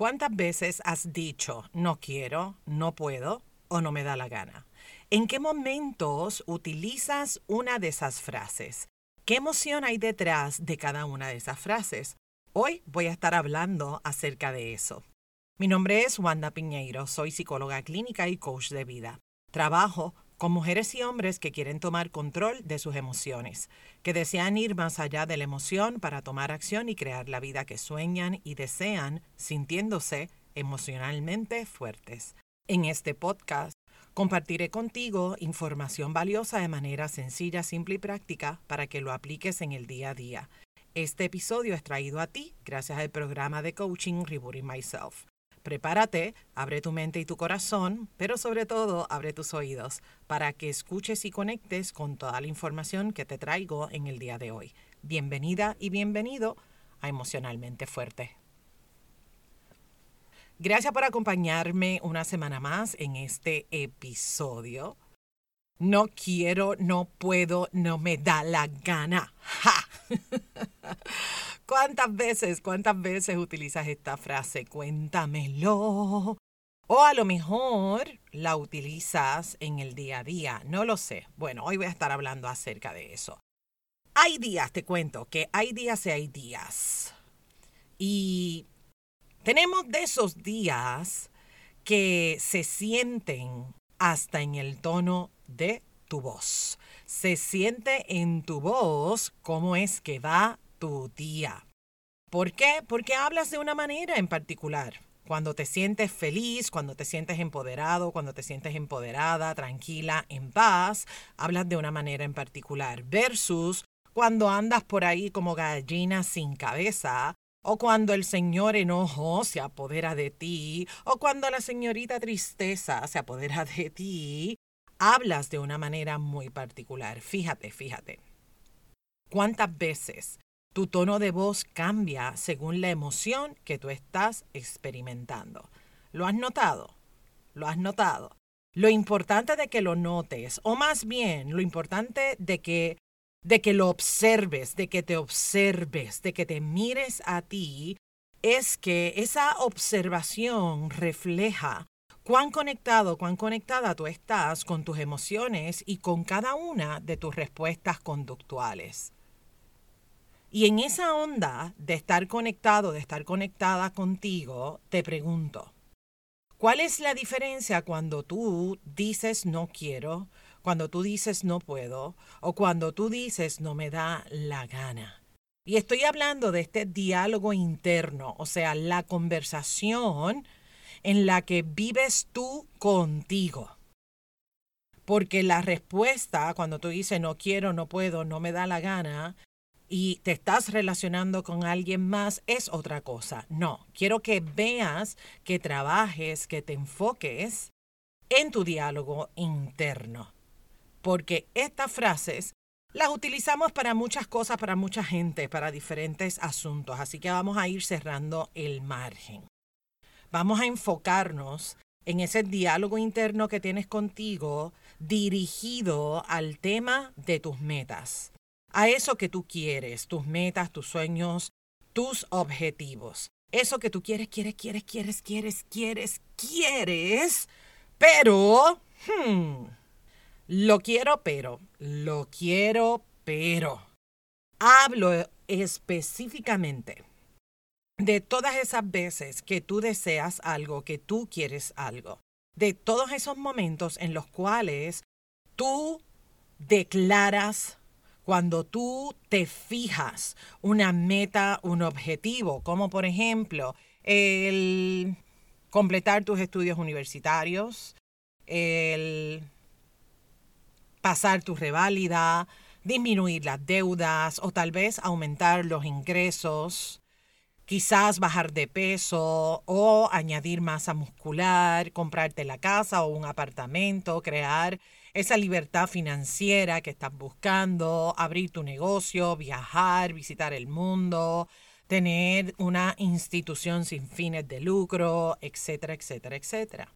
¿Cuántas veces has dicho no quiero, no puedo o no me da la gana? ¿En qué momentos utilizas una de esas frases? ¿Qué emoción hay detrás de cada una de esas frases? Hoy voy a estar hablando acerca de eso. Mi nombre es Wanda Piñeiro, soy psicóloga clínica y coach de vida. Trabajo con mujeres y hombres que quieren tomar control de sus emociones, que desean ir más allá de la emoción para tomar acción y crear la vida que sueñan y desean, sintiéndose emocionalmente fuertes. En este podcast compartiré contigo información valiosa de manera sencilla, simple y práctica para que lo apliques en el día a día. Este episodio es traído a ti gracias al programa de coaching Rebooting Myself. Prepárate, abre tu mente y tu corazón, pero sobre todo abre tus oídos para que escuches y conectes con toda la información que te traigo en el día de hoy. Bienvenida y bienvenido a Emocionalmente Fuerte. Gracias por acompañarme una semana más en este episodio. No quiero, no puedo, no me da la gana. ¡Ja! ¿Cuántas veces, cuántas veces utilizas esta frase? Cuéntamelo. O a lo mejor la utilizas en el día a día, no lo sé. Bueno, hoy voy a estar hablando acerca de eso. Hay días, te cuento, que hay días y hay días. Y tenemos de esos días que se sienten hasta en el tono de tu voz. Se siente en tu voz cómo es que va tu día. ¿Por qué? Porque hablas de una manera en particular. Cuando te sientes feliz, cuando te sientes empoderado, cuando te sientes empoderada, tranquila, en paz, hablas de una manera en particular. Versus cuando andas por ahí como gallina sin cabeza, o cuando el señor enojo se apodera de ti, o cuando la señorita tristeza se apodera de ti, hablas de una manera muy particular. Fíjate, fíjate. ¿Cuántas veces tu tono de voz cambia según la emoción que tú estás experimentando. ¿Lo has notado? ¿Lo has notado? Lo importante de que lo notes, o más bien, lo importante de que de que lo observes, de que te observes, de que te mires a ti, es que esa observación refleja cuán conectado, cuán conectada tú estás con tus emociones y con cada una de tus respuestas conductuales. Y en esa onda de estar conectado, de estar conectada contigo, te pregunto, ¿cuál es la diferencia cuando tú dices no quiero, cuando tú dices no puedo o cuando tú dices no me da la gana? Y estoy hablando de este diálogo interno, o sea, la conversación en la que vives tú contigo. Porque la respuesta cuando tú dices no quiero, no puedo, no me da la gana, y te estás relacionando con alguien más es otra cosa. No, quiero que veas, que trabajes, que te enfoques en tu diálogo interno. Porque estas frases las utilizamos para muchas cosas, para mucha gente, para diferentes asuntos. Así que vamos a ir cerrando el margen. Vamos a enfocarnos en ese diálogo interno que tienes contigo dirigido al tema de tus metas a eso que tú quieres, tus metas, tus sueños, tus objetivos. Eso que tú quieres, quieres, quieres, quieres, quieres, quieres, quieres, pero... Hmm, lo quiero, pero... Lo quiero, pero... Hablo específicamente de todas esas veces que tú deseas algo, que tú quieres algo. De todos esos momentos en los cuales tú declaras cuando tú te fijas una meta, un objetivo, como por ejemplo el completar tus estudios universitarios, el pasar tu reválida, disminuir las deudas o tal vez aumentar los ingresos, quizás bajar de peso o añadir masa muscular, comprarte la casa o un apartamento, crear esa libertad financiera que estás buscando, abrir tu negocio, viajar, visitar el mundo, tener una institución sin fines de lucro, etcétera, etcétera, etcétera.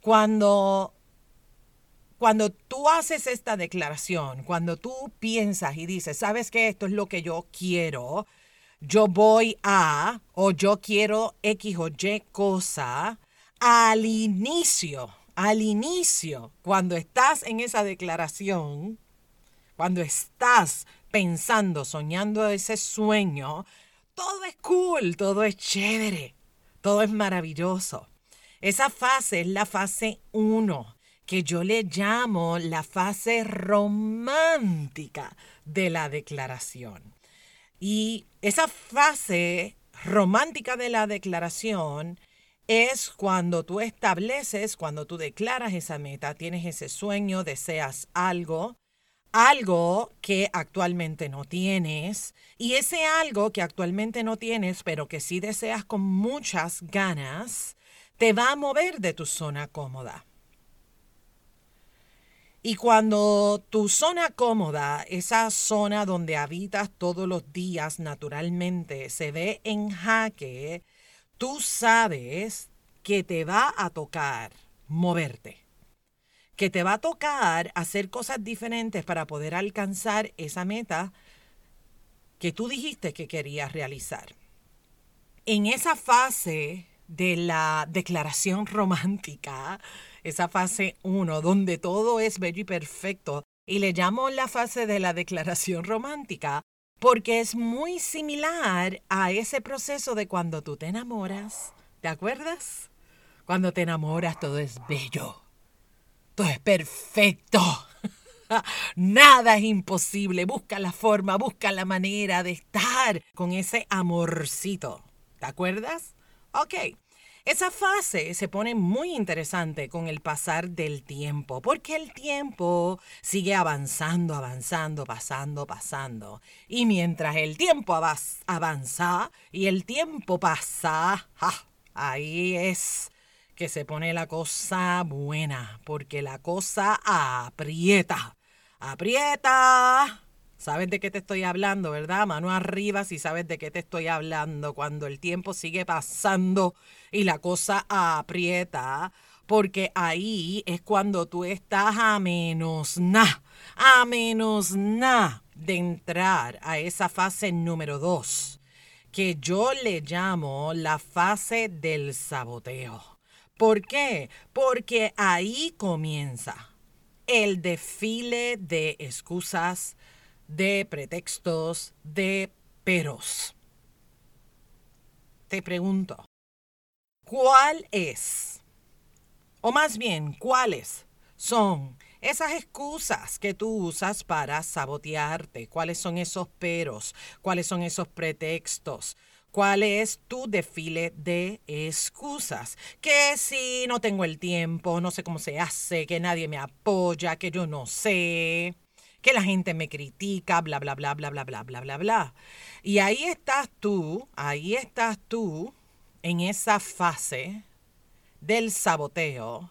Cuando, cuando tú haces esta declaración, cuando tú piensas y dices, sabes que esto es lo que yo quiero, yo voy a o yo quiero X o Y cosa al inicio, al inicio, cuando estás en esa declaración, cuando estás pensando, soñando ese sueño, todo es cool, todo es chévere, todo es maravilloso. Esa fase es la fase 1, que yo le llamo la fase romántica de la declaración. Y esa fase romántica de la declaración es cuando tú estableces, cuando tú declaras esa meta, tienes ese sueño, deseas algo, algo que actualmente no tienes, y ese algo que actualmente no tienes, pero que sí deseas con muchas ganas, te va a mover de tu zona cómoda. Y cuando tu zona cómoda, esa zona donde habitas todos los días naturalmente, se ve en jaque, tú sabes que te va a tocar moverte, que te va a tocar hacer cosas diferentes para poder alcanzar esa meta que tú dijiste que querías realizar. En esa fase de la declaración romántica, esa fase 1, donde todo es bello y perfecto, y le llamo la fase de la declaración romántica porque es muy similar a ese proceso de cuando tú te enamoras. ¿Te acuerdas? Cuando te enamoras todo es bello, todo es perfecto. Nada es imposible. Busca la forma, busca la manera de estar con ese amorcito. ¿Te acuerdas? Ok. Esa fase se pone muy interesante con el pasar del tiempo, porque el tiempo sigue avanzando, avanzando, pasando, pasando. Y mientras el tiempo avanza y el tiempo pasa, ahí es que se pone la cosa buena, porque la cosa aprieta, aprieta Sabes de qué te estoy hablando, ¿verdad? Mano arriba si sabes de qué te estoy hablando. Cuando el tiempo sigue pasando y la cosa aprieta, porque ahí es cuando tú estás a menos nada, a menos nada de entrar a esa fase número dos, que yo le llamo la fase del saboteo. ¿Por qué? Porque ahí comienza el desfile de excusas, de pretextos, de peros. Te pregunto, ¿cuál es, o más bien, cuáles son esas excusas que tú usas para sabotearte? ¿Cuáles son esos peros? ¿Cuáles son esos pretextos? ¿Cuál es tu desfile de excusas? Que si no tengo el tiempo, no sé cómo se hace, que nadie me apoya, que yo no sé que la gente me critica, bla, bla, bla, bla, bla, bla, bla, bla, bla. Y ahí estás tú, ahí estás tú en esa fase del saboteo.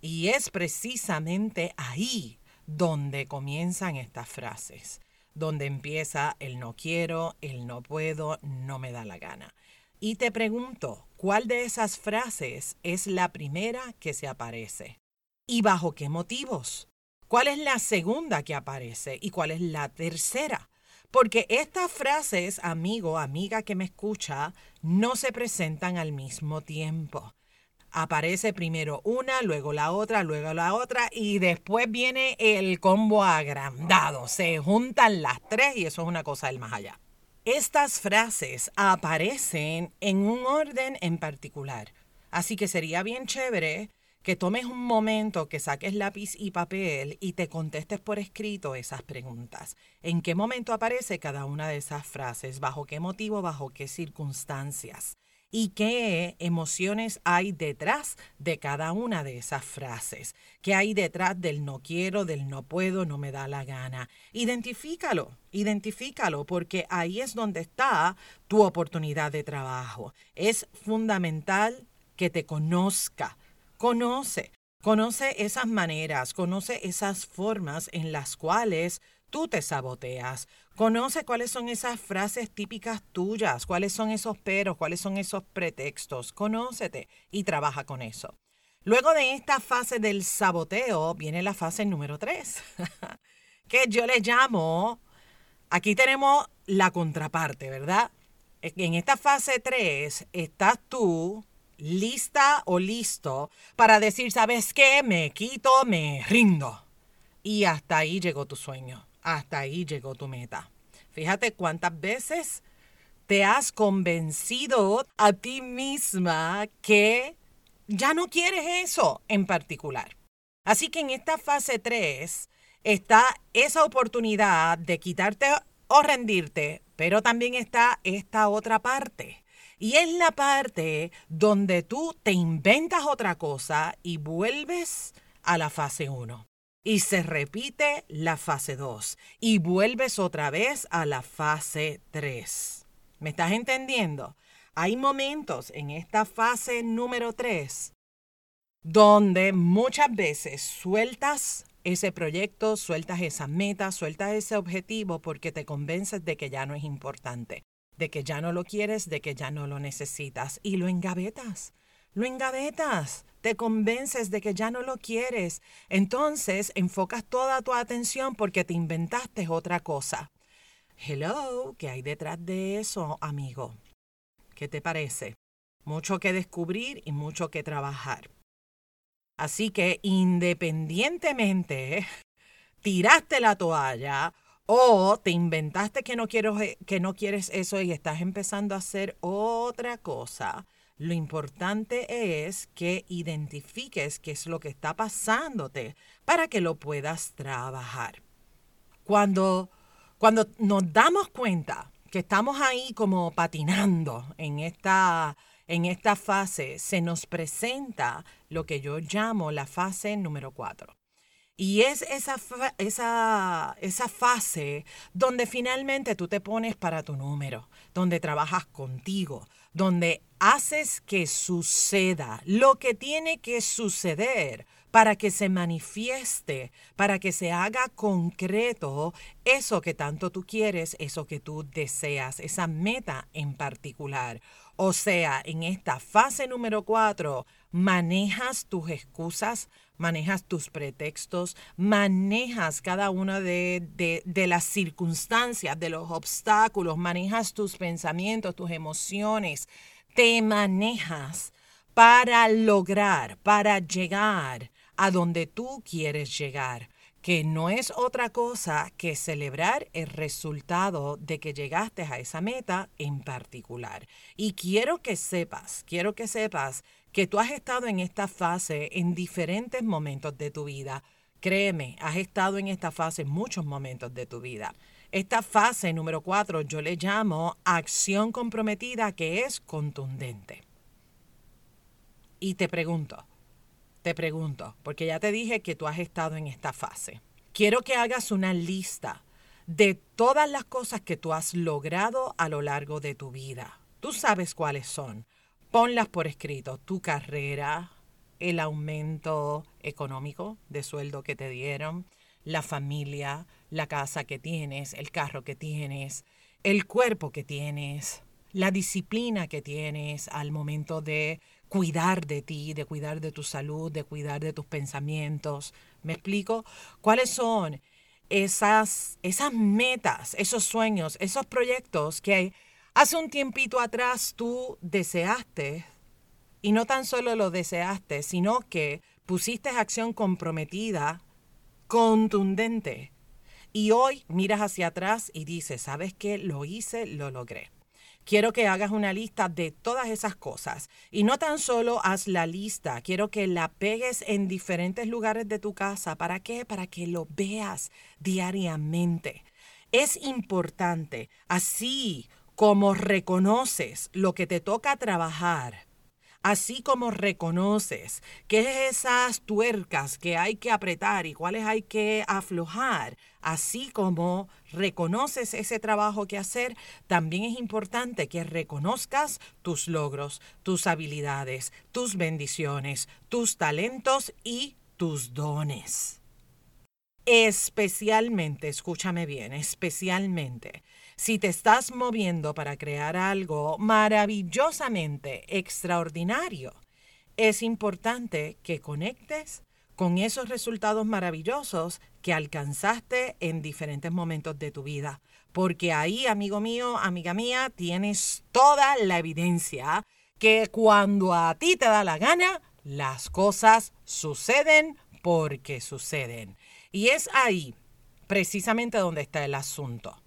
Y es precisamente ahí donde comienzan estas frases, donde empieza el no quiero, el no puedo, no me da la gana. Y te pregunto, ¿cuál de esas frases es la primera que se aparece? ¿Y bajo qué motivos? ¿Cuál es la segunda que aparece y cuál es la tercera? Porque estas frases, amigo, amiga que me escucha, no se presentan al mismo tiempo. Aparece primero una, luego la otra, luego la otra y después viene el combo agrandado. Se juntan las tres y eso es una cosa del más allá. Estas frases aparecen en un orden en particular. Así que sería bien chévere que tomes un momento, que saques lápiz y papel y te contestes por escrito esas preguntas. ¿En qué momento aparece cada una de esas frases? ¿Bajo qué motivo? ¿Bajo qué circunstancias? ¿Y qué emociones hay detrás de cada una de esas frases? ¿Qué hay detrás del no quiero, del no puedo, no me da la gana? Identifícalo, identifícalo, porque ahí es donde está tu oportunidad de trabajo. Es fundamental que te conozca Conoce, conoce esas maneras, conoce esas formas en las cuales tú te saboteas. Conoce cuáles son esas frases típicas tuyas, cuáles son esos peros, cuáles son esos pretextos. Conócete y trabaja con eso. Luego de esta fase del saboteo viene la fase número tres, que yo le llamo, aquí tenemos la contraparte, ¿verdad? en esta fase 3 estás tú lista o listo para decir, ¿sabes qué? Me quito, me rindo. Y hasta ahí llegó tu sueño, hasta ahí llegó tu meta. Fíjate cuántas veces te has convencido a ti misma que ya no quieres eso en particular. Así que en esta fase 3 está esa oportunidad de quitarte o rendirte, pero también está esta otra parte. Y es la parte donde tú te inventas otra cosa y vuelves a la fase 1. Y se repite la fase 2. Y vuelves otra vez a la fase 3. ¿Me estás entendiendo? Hay momentos en esta fase número 3 donde muchas veces sueltas ese proyecto, sueltas esa meta, sueltas ese objetivo porque te convences de que ya no es importante, de que ya no lo quieres, de que ya no lo necesitas y lo engavetas. Lo engavetas, te convences de que ya no lo quieres. Entonces enfocas toda tu atención porque te inventaste otra cosa. Hello, ¿qué hay detrás de eso, amigo? ¿Qué te parece? Mucho que descubrir y mucho que trabajar. Así que independientemente, tiraste la toalla o te inventaste que no, quiero, que no quieres eso y estás empezando a hacer otra cosa, lo importante es que identifiques qué es lo que está pasándote para que lo puedas trabajar. Cuando, cuando nos damos cuenta que estamos ahí como patinando en esta en esta fase se nos presenta lo que yo llamo la fase número 4. Y es esa, esa, esa fase donde finalmente tú te pones para tu número, donde trabajas contigo, donde haces que suceda lo que tiene que suceder para que se manifieste, para que se haga concreto eso que tanto tú quieres, eso que tú deseas, esa meta en particular. O sea, en esta fase número cuatro, manejas tus excusas, manejas tus pretextos, manejas cada una de, de, las circunstancias, de los obstáculos, manejas tus pensamientos, tus emociones, te manejas para lograr, para llegar a donde tú quieres llegar que no es otra cosa que celebrar el resultado de que llegaste a esa meta en particular. Y quiero que sepas, quiero que sepas que tú has estado en esta fase en diferentes momentos de tu vida. Créeme, has estado en esta fase en muchos momentos de tu vida. Esta fase número cuatro yo le llamo acción comprometida que es contundente. Y te pregunto, te pregunto, porque ya te dije que tú has estado en esta fase. Quiero que hagas una lista de todas las cosas que tú has logrado a lo largo de tu vida. Tú sabes cuáles son. Ponlas por escrito. Tu carrera, el aumento económico de sueldo que te dieron, la familia, la casa que tienes, el carro que tienes, el cuerpo que tienes, la disciplina que tienes al momento de cuidar de ti, de cuidar de tu salud, de cuidar de tus pensamientos. ¿Me explico? ¿Cuáles son esas, esas metas, esos sueños, esos proyectos que hace un tiempito atrás tú deseaste y no tan solo lo deseaste, sino que pusiste acción comprometida, contundente. Y hoy miras hacia atrás y dices, ¿sabes qué? Lo hice, lo logré quiero que hagas una lista de todas esas cosas. Y no tan solo haz la lista, quiero que la pegues en diferentes lugares de tu casa. ¿Para qué? Para que lo veas diariamente. Es importante, así como reconoces lo que te toca trabajar, así como reconoces qué esas tuercas que hay que apretar y cuáles hay que aflojar, así como reconoces ese trabajo que hacer, también es importante que reconozcas tus logros, tus habilidades, tus bendiciones, tus talentos y tus dones. Especialmente, escúchame bien, especialmente si te estás moviendo para crear algo maravillosamente extraordinario, es importante que conectes con esos resultados maravillosos que alcanzaste en diferentes momentos de tu vida. porque ahí, amigo mío, amiga mía, tienes toda la evidencia que cuando a ti te da la gana, las cosas suceden porque suceden. Y es ahí precisamente donde está el asunto.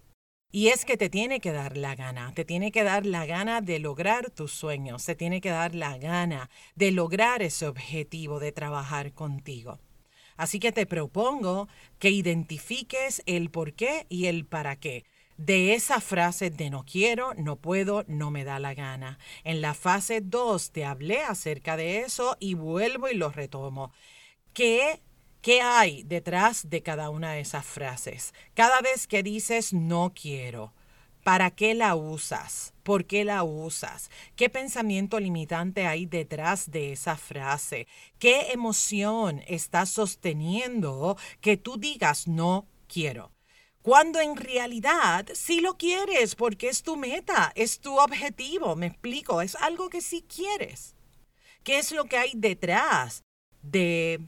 Y es que te tiene que dar la gana, te tiene que dar la gana de lograr tus sueños, te tiene que dar la gana de lograr ese objetivo de trabajar contigo. Así que te propongo que identifiques el por qué y el para qué de esa frase de no quiero, no puedo, no me da la gana. En la fase 2 te hablé acerca de eso y vuelvo y lo retomo. ¿Qué, ¿Qué hay detrás de cada una de esas frases? Cada vez que dices no quiero, ¿para qué la usas? ¿Por qué la usas? ¿Qué pensamiento limitante hay detrás de esa frase? ¿Qué emoción estás sosteniendo que tú digas no quiero? Cuando en realidad sí lo quieres porque es tu meta, es tu objetivo, me explico, es algo que sí quieres. ¿Qué es lo que hay detrás de,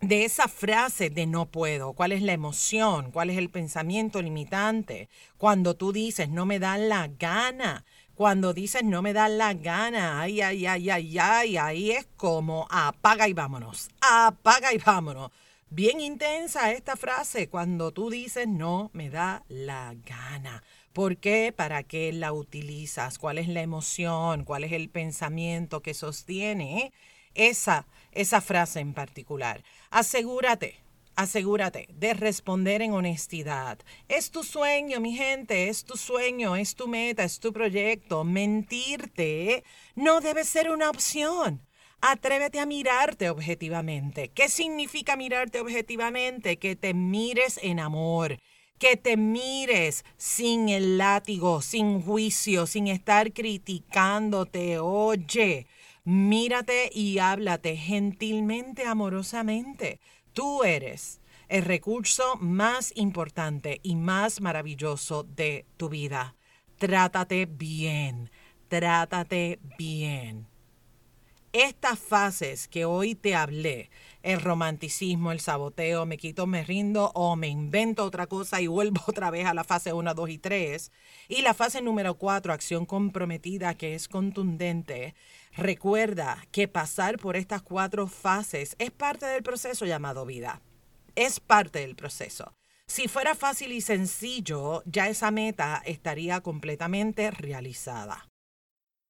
de esa frase de no puedo? ¿Cuál es la emoción? ¿Cuál es el pensamiento limitante? Cuando tú dices no me da la gana, cuando dices no me da la gana, ay, ay, ay, ay, ay, ahí es como apaga y vámonos, apaga y vámonos. Bien intensa esta frase cuando tú dices no me da la gana. ¿Por qué? ¿Para qué la utilizas? ¿Cuál es la emoción? ¿Cuál es el pensamiento que sostiene esa, esa frase en particular? Asegúrate, asegúrate de responder en honestidad. Es tu sueño, mi gente, es tu sueño, es tu meta, es tu proyecto. Mentirte no debe ser una opción. Atrévete a mirarte objetivamente. ¿Qué significa mirarte objetivamente? Que te mires en amor, que te mires sin el látigo, sin juicio, sin estar criticándote. Oye, mírate y háblate gentilmente, amorosamente. Tú eres el recurso más importante y más maravilloso de tu vida. Trátate bien, trátate bien estas fases que hoy te hablé, el romanticismo, el saboteo, me quito, me rindo o me invento otra cosa y vuelvo otra vez a la fase 1, 2 y 3. Y la fase número 4, acción comprometida, que es contundente. Recuerda que pasar por estas cuatro fases es parte del proceso llamado vida. Es parte del proceso. Si fuera fácil y sencillo, ya esa meta estaría completamente realizada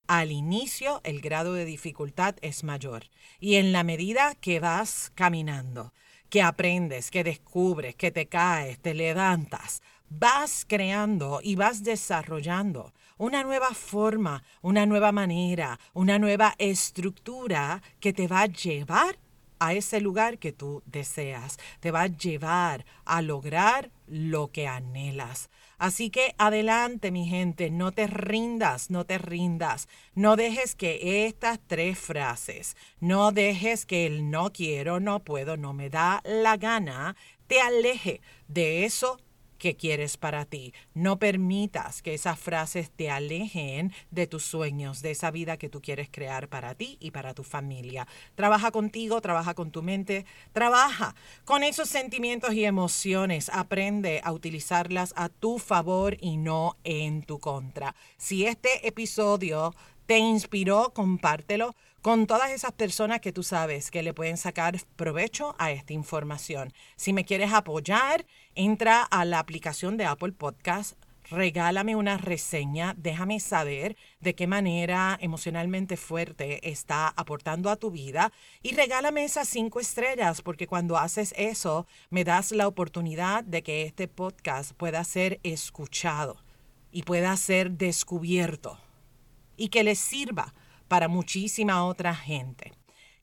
al inicio el grado de dificultad es mayor y en la medida que vas caminando, que aprendes, que descubres, que te caes, te levantas, vas creando y vas desarrollando una nueva forma, una nueva manera, una nueva estructura que te va a llevar a ese lugar que tú deseas, te va a llevar a lograr lo que anhelas. Así que adelante, mi gente, no te rindas, no te rindas. No dejes que estas tres frases, no dejes que el no quiero, no puedo, no me da la gana, te aleje de eso que quieres para ti. No permitas que esas frases te alejen de tus sueños, de esa vida que tú quieres crear para ti y para tu familia. Trabaja contigo, trabaja con tu mente, trabaja con esos sentimientos y emociones. Aprende a utilizarlas a tu favor y no en tu contra. Si este episodio te inspiró, compártelo con todas esas personas que tú sabes que le pueden sacar provecho a esta información. Si me quieres apoyar, entra a la aplicación de Apple Podcast. Regálame una reseña, déjame saber de qué manera emocionalmente fuerte está aportando a tu vida y regálame esas cinco estrellas porque cuando haces eso me das la oportunidad de que este podcast pueda ser escuchado y pueda ser descubierto y que les sirva para muchísima otra gente.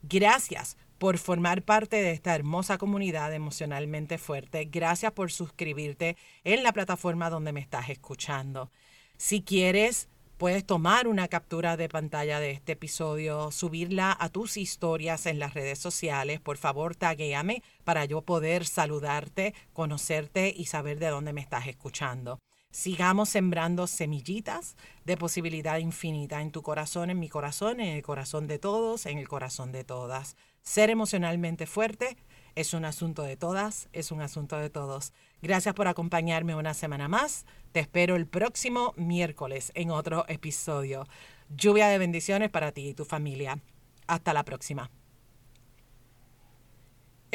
Gracias por formar parte de esta hermosa comunidad emocionalmente fuerte. Gracias por suscribirte en la plataforma donde me estás escuchando. Si quieres, puedes tomar una captura de pantalla de este episodio, subirla a tus historias en las redes sociales. Por favor, taguéame para yo poder saludarte, conocerte y saber de dónde me estás escuchando. Sigamos sembrando semillitas de posibilidad infinita en tu corazón, en mi corazón, en el corazón de todos, en el corazón de todas. Ser emocionalmente fuerte Es un asunto de todas, es un asunto de todos. Gracias por acompañarme una semana más. Te espero el próximo miércoles en otro episodio. Lluvia de bendiciones para ti y tu familia. Hasta la próxima.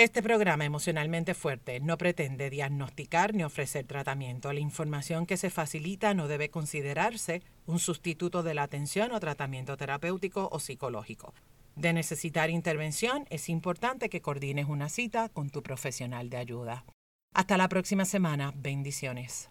Este programa emocionalmente fuerte no pretende diagnosticar ni ofrecer tratamiento. La información que se facilita no debe considerarse un sustituto de la atención o tratamiento terapéutico o psicológico. De necesitar intervención, es importante que coordines una cita con tu profesional de ayuda. Hasta la próxima semana. Bendiciones.